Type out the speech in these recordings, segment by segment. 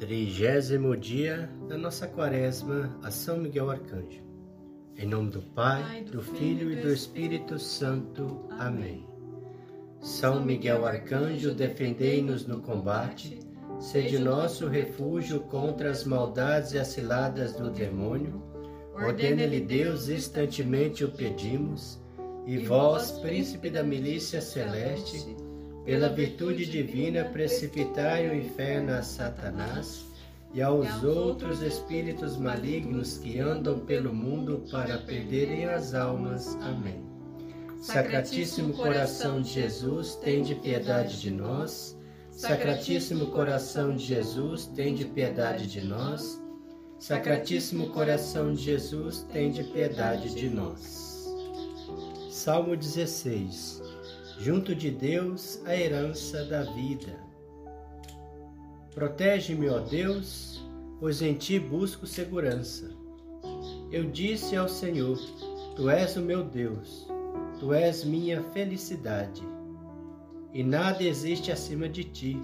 Trigésimo dia da nossa quaresma a São Miguel Arcanjo. Em nome do Pai, do Filho e do Espírito Santo. Amém. São Miguel Arcanjo, defendei-nos no combate, sede nosso refúgio contra as maldades e as ciladas do demônio. Ordene-lhe Deus, instantemente o pedimos, e vós, príncipe da milícia celeste, pela virtude divina, precipitai o inferno a Satanás e aos outros espíritos malignos que andam pelo mundo para perderem as almas. Amém. Sacratíssimo coração de Jesus, tende piedade de nós. Sacratíssimo coração de Jesus, tende piedade de nós. Sacratíssimo coração de Jesus, tende piedade de nós. Salmo 16 junto de Deus a herança da vida. Protege-me, ó Deus, pois em ti busco segurança. Eu disse ao Senhor: Tu és o meu Deus, tu és minha felicidade, e nada existe acima de ti.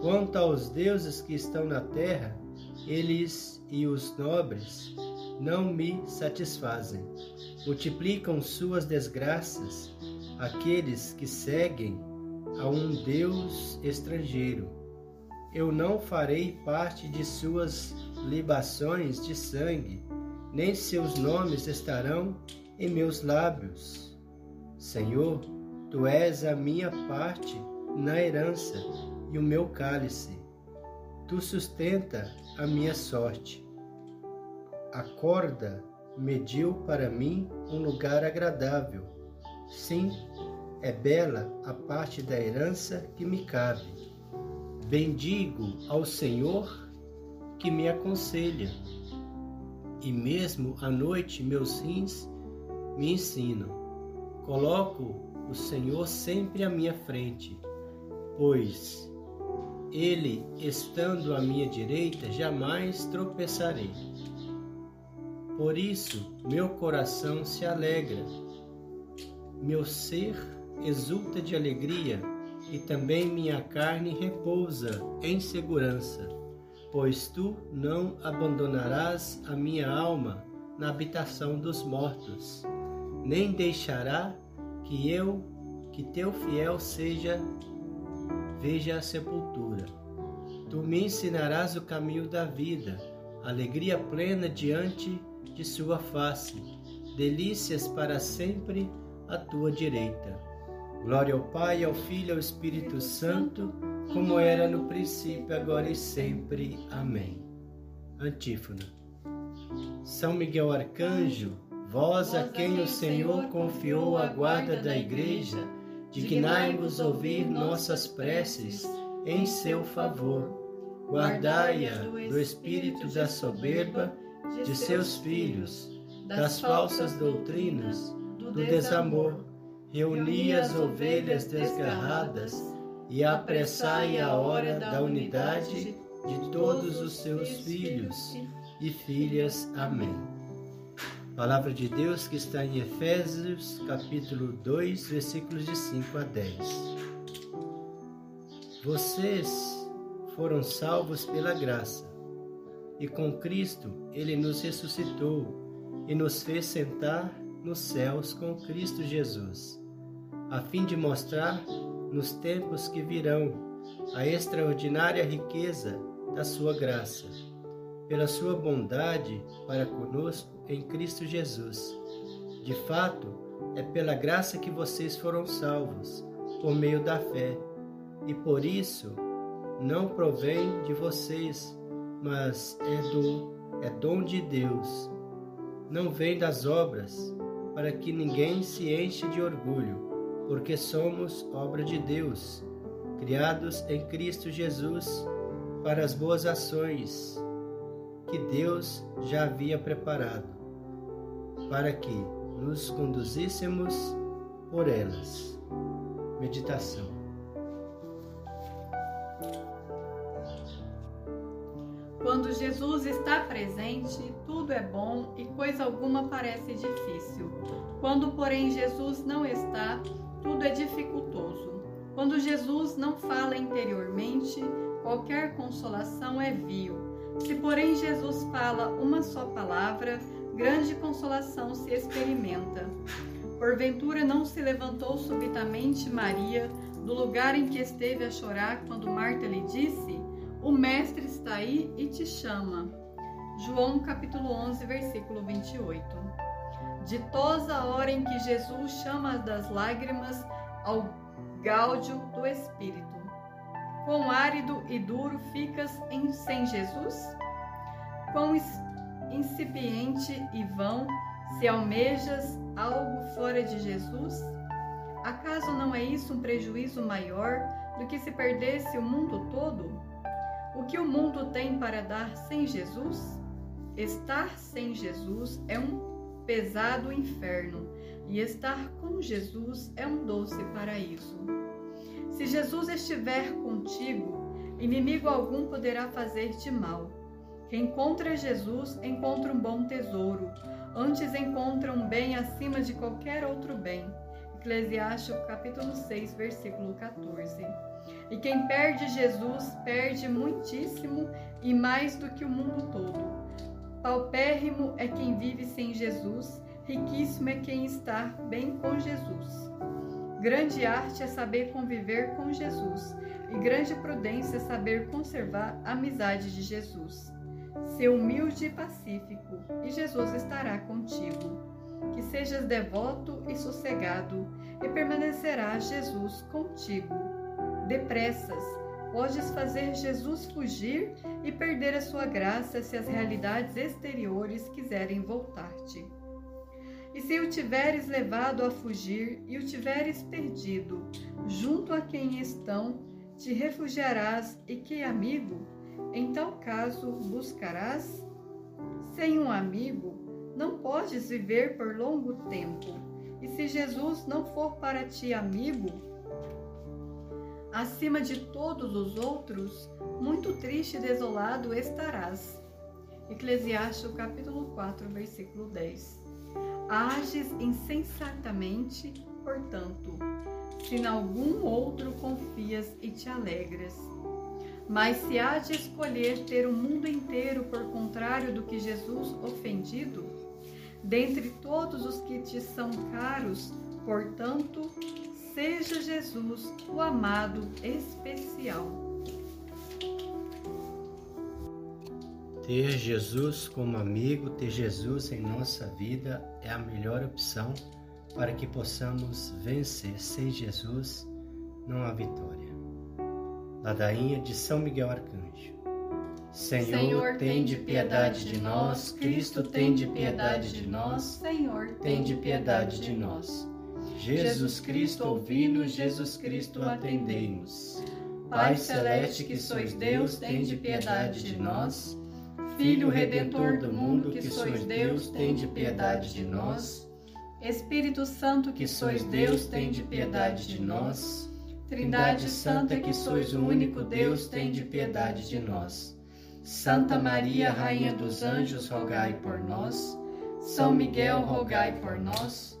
Quanto aos deuses que estão na terra, eles e os nobres não me satisfazem. Multiplicam suas desgraças aqueles que seguem a um Deus estrangeiro. Eu não farei parte de suas libações de sangue, nem seus nomes estarão em meus lábios. Senhor, tu és a minha parte na herança e o meu cálice. Tu sustenta a minha sorte. A corda mediu para mim um lugar agradável Sim, é bela a parte da herança que me cabe. Bendigo ao Senhor que me aconselha, e mesmo à noite meus rins me ensinam. Coloco o Senhor sempre à minha frente, pois ele, estando à minha direita, jamais tropeçarei. Por isso, meu coração se alegra meu ser exulta de alegria e também minha carne repousa em segurança, pois tu não abandonarás a minha alma na habitação dos mortos, nem deixará que eu, que teu fiel seja, veja a sepultura. Tu me ensinarás o caminho da vida, alegria plena diante de sua face, delícias para sempre à tua direita. Glória ao Pai, ao Filho e ao Espírito Santo, como era no princípio, agora e sempre. Amém. Antífona. São Miguel Arcanjo, vós a quem o Senhor confiou a guarda da Igreja, dignai-vos ouvir nossas preces em seu favor. Guardai-a do espírito da soberba de seus filhos, das falsas doutrinas, do desamor, reuni as ovelhas desgarradas e apressai a hora da unidade de todos os seus filhos e filhas. Amém. Palavra de Deus que está em Efésios, capítulo 2, versículos de 5 a 10. Vocês foram salvos pela graça, e com Cristo ele nos ressuscitou e nos fez sentar nos céus com Cristo Jesus, a fim de mostrar nos tempos que virão a extraordinária riqueza da sua graça, pela sua bondade para conosco em Cristo Jesus. De fato, é pela graça que vocês foram salvos, por meio da fé, e por isso não provém de vocês, mas é do é dom de Deus. Não vem das obras, para que ninguém se enche de orgulho, porque somos obra de Deus, criados em Cristo Jesus para as boas ações que Deus já havia preparado, para que nos conduzíssemos por elas. Meditação. Quando Jesus está presente, tudo é bom e coisa alguma parece difícil. Quando, porém, Jesus não está, tudo é dificultoso. Quando Jesus não fala interiormente, qualquer consolação é vil. Se, porém, Jesus fala uma só palavra, grande consolação se experimenta. Porventura não se levantou subitamente Maria do lugar em que esteve a chorar quando Marta lhe disse: O mestre está aí e te chama. João capítulo 11, versículo 28. Ditosa hora em que Jesus chama das lágrimas ao gáudio do Espírito. Quão árido e duro ficas em, sem Jesus? Quão incipiente e vão se almejas algo fora de Jesus? Acaso não é isso um prejuízo maior do que se perdesse o mundo todo? O que o mundo tem para dar sem Jesus? Estar sem Jesus é um pesado inferno, e estar com Jesus é um doce paraíso. Se Jesus estiver contigo, inimigo algum poderá fazer-te mal. Quem encontra Jesus encontra um bom tesouro, antes encontra um bem acima de qualquer outro bem. Eclesiastes capítulo 6, versículo 14. E quem perde Jesus perde muitíssimo e mais do que o mundo todo. Paupérrimo é quem vive sem Jesus, riquíssimo é quem está bem com Jesus. Grande arte é saber conviver com Jesus, e grande prudência é saber conservar a amizade de Jesus. Ser humilde e pacífico, e Jesus estará contigo que sejas devoto e sossegado, e permanecerá Jesus contigo. Depressas, podes fazer Jesus fugir e perder a sua graça se as realidades exteriores quiserem voltar-te. E se o tiveres levado a fugir e o tiveres perdido, junto a quem estão, te refugiarás e que amigo? Em tal caso buscarás? Sem um amigo, não podes viver por longo tempo. E se Jesus não for para ti amigo, acima de todos os outros, muito triste e desolado estarás. Eclesiastes capítulo 4, versículo 10. Ages insensatamente, portanto, se em algum outro confias e te alegras. Mas se há de escolher ter o mundo inteiro por contrário do que Jesus ofendido, dentre todos os que te são caros, portanto, seja Jesus o amado especial. Ter Jesus como amigo, ter Jesus em nossa vida é a melhor opção para que possamos vencer. Sem Jesus não há vitória. Ladainha de São Miguel Arcanjo. Senhor, Senhor tem de piedade de nós, Cristo tem de piedade de nós, Senhor, tem de piedade de nós. Jesus Cristo, ouvi-nos, Jesus Cristo, atendei-nos. Pai celeste que sois Deus, tem de piedade de nós. Filho redentor do mundo que sois Deus, tem de piedade de nós. Espírito Santo que sois Deus, tem de piedade de nós. Trindade Santa que sois o único Deus, tem de piedade de nós. Santa Maria, Rainha dos Anjos, rogai por nós. São Miguel, rogai por nós.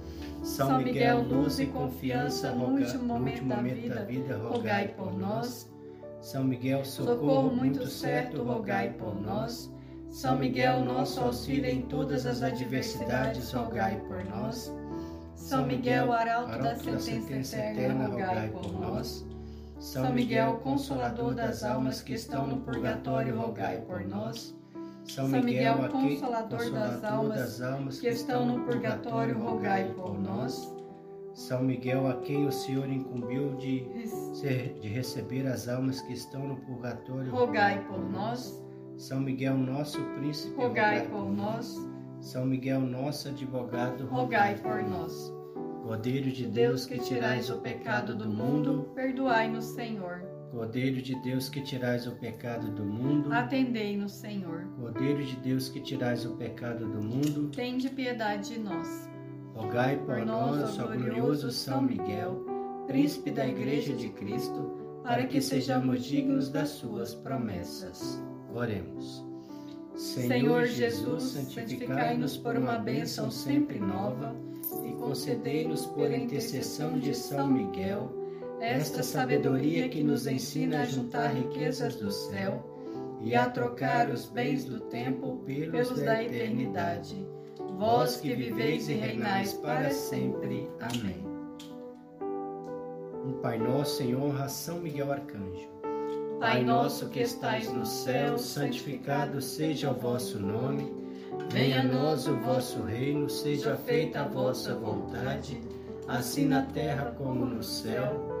São Miguel, luz e confiança no último momento da vida, rogai por nós. São Miguel, socorro muito certo, rogai por nós. São Miguel, nosso auxílio em todas as adversidades, rogai por nós. São Miguel, arauto da sentença eterna, rogai por nós. São Miguel, consolador das almas que estão no purgatório, rogai por nós. São Miguel, Miguel, aquele Consolador das almas das almas que estão no purgatório, rogai por nós. São Miguel, a quem o Senhor incumbiu de, ser- de receber as almas que estão no purgatório, Rogai por nós, São Miguel, nosso príncipe, rogai por nós, São Miguel, nosso advogado, rogai por nós. Cordeiro de Deus que tirais o pecado do mundo, perdoai-nos, Senhor. Cordeiro de Deus que tirais o pecado do mundo, Atendei-nos, Senhor. Cordeiro de Deus que tirais o pecado do mundo, Tende piedade de nós. rogai por Por nós, ó glorioso São Miguel, príncipe da Igreja de Cristo, para que sejamos dignos das suas promessas. Oremos. Senhor Jesus, santificai-nos por uma bênção sempre nova e concedei-nos pela intercessão de São Miguel esta sabedoria que nos ensina a juntar riquezas do céu e a trocar os bens do tempo pelos da eternidade. Vós que viveis e reinais para sempre. Amém. Um Pai Nosso em honra a São Miguel Arcanjo. Pai nosso que estais no céu, santificado seja o vosso nome. Venha a nós o vosso reino, seja feita a vossa vontade, assim na terra como no céu.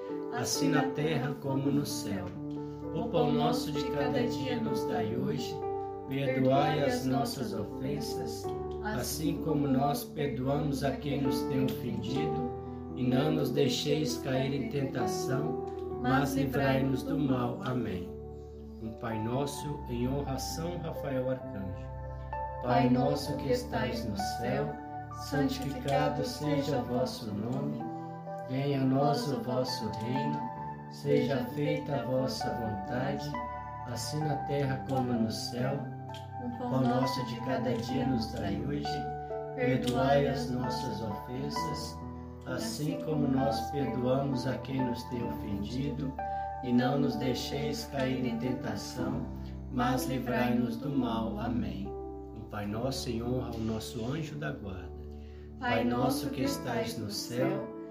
assim na terra como no céu. O pão nosso de cada dia nos dai hoje. Perdoai as nossas ofensas, assim como nós perdoamos a quem nos tem ofendido, e não nos deixeis cair em tentação, mas livrai-nos do mal. Amém. Um Pai nosso, em honra a São Rafael Arcanjo. Pai nosso que estais no céu, santificado seja o vosso nome. Venha a nós o vosso reino. Seja feita a vossa vontade, assim na terra como no céu. O pão nosso de cada dia nos dai hoje. Perdoai as nossas ofensas, assim como nós perdoamos a quem nos tem ofendido e não nos deixeis cair em tentação, mas livrai-nos do mal. Amém. Um Pai nosso em honra ao nosso anjo da guarda. Pai nosso que estais no céu,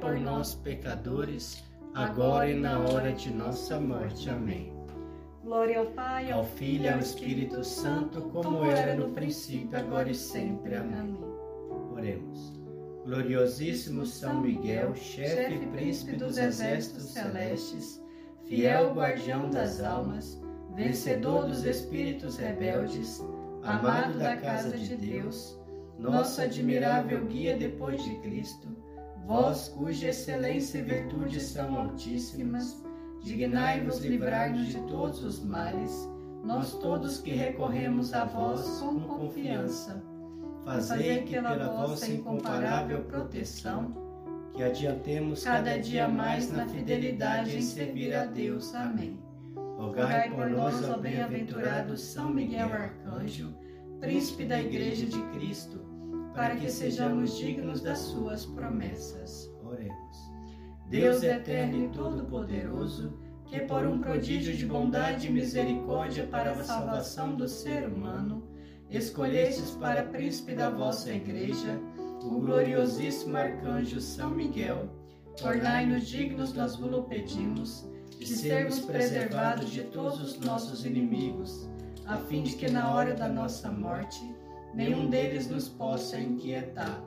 por nós, pecadores, agora e na hora de nossa morte. Amém. Glória ao Pai, Ao Filho e ao Espírito Santo, como era no princípio, agora e sempre. Amém. Oremos. Gloriosíssimo São Miguel, chefe e príncipe dos exércitos celestes, fiel guardião das almas, vencedor dos espíritos rebeldes, amado da casa de Deus, nosso admirável guia depois de Cristo, vós cuja excelência e virtude são altíssimas, dignai-vos livrar-nos de todos os males, nós todos que recorremos a vós com confiança. Fazei que pela vossa incomparável proteção que adiantemos cada dia mais na fidelidade em servir a Deus. Amém. Rogai por nós, ó bem-aventurado São Miguel Arcanjo, príncipe da Igreja de Cristo, para que sejamos dignos das suas promessas. Oremos. Deus eterno e todo-poderoso, que por um prodígio de bondade e misericórdia para a salvação do ser humano, escolhestes para príncipe da vossa Igreja o gloriosíssimo arcanjo São Miguel, tornai-nos dignos, nós vos pedimos, de sermos preservados de todos os nossos inimigos, a fim de que na hora da nossa morte nenhum deles nos possa inquietar,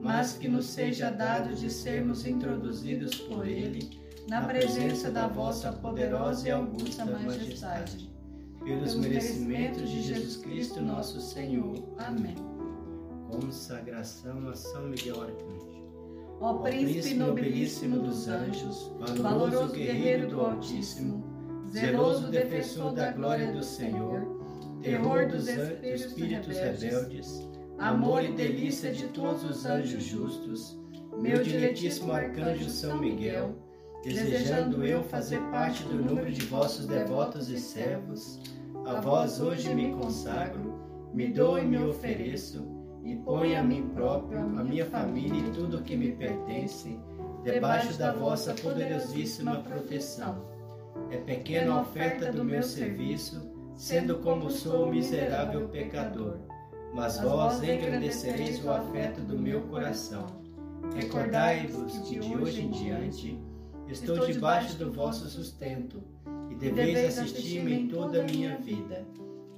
mas que nos seja dado de sermos introduzidos por ele na presença da vossa poderosa e augusta majestade. Pelos merecimentos de Jesus Cristo, nosso Senhor. Amém. Consagração a São Miguel Arcanjo. Ó príncipe nobilíssimo dos anjos, valoroso guerreiro do Altíssimo, zeloso defensor da glória do Senhor, terror dos espíritos rebeldes, amor e delícia de todos os anjos justos, meu diletíssimo arcanjo São Miguel, desejando eu fazer parte do número de vossos devotos e servos, a vós hoje me consagro, me dou e me ofereço e ponho a mim próprio, a minha família e tudo o que me pertence debaixo da vossa poderosíssima proteção. É pequena oferta do meu serviço, sendo como sou miserável pecador, mas vós engrandecereis o afeto do meu coração. Recordai-vos que de hoje em diante estou debaixo do vosso sustento e deveis assistir-me em toda a minha vida.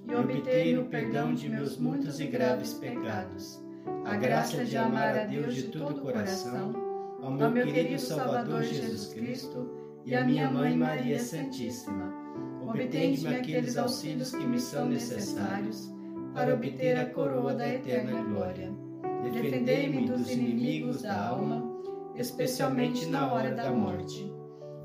E obter o perdão de meus muitos e graves pecados, a graça de amar a Deus de todo o coração, ao meu querido Salvador Jesus Cristo e à minha Mãe Maria Santíssima. Obtende-me aqueles auxílios que me são necessários para obter a coroa da eterna glória. Defendei-me dos inimigos da alma, especialmente na hora da morte.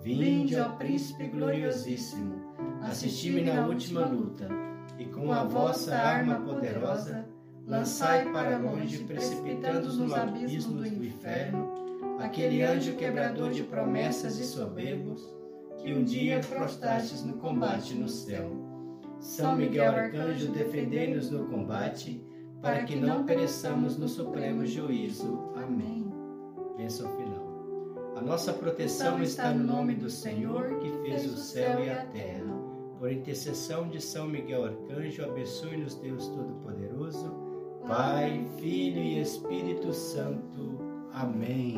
Vinde, ó Príncipe gloriosíssimo, assisti-me na última luta e com a vossa arma poderosa, lançai para longe, precipitando nos abismos do inferno, aquele anjo quebrador de promessas e soberbos, que um dia prostastes no combate no céu. São Miguel Arcanjo, defendei-nos no combate, para que não pereçamos no supremo juízo. Amém. Bênção final. A nossa proteção está no nome do Senhor, que fez o céu e a terra. Por intercessão de São Miguel Arcanjo, abençoe-nos Deus Todo-Poderoso, Pai, Filho e Espírito Santo. Amém.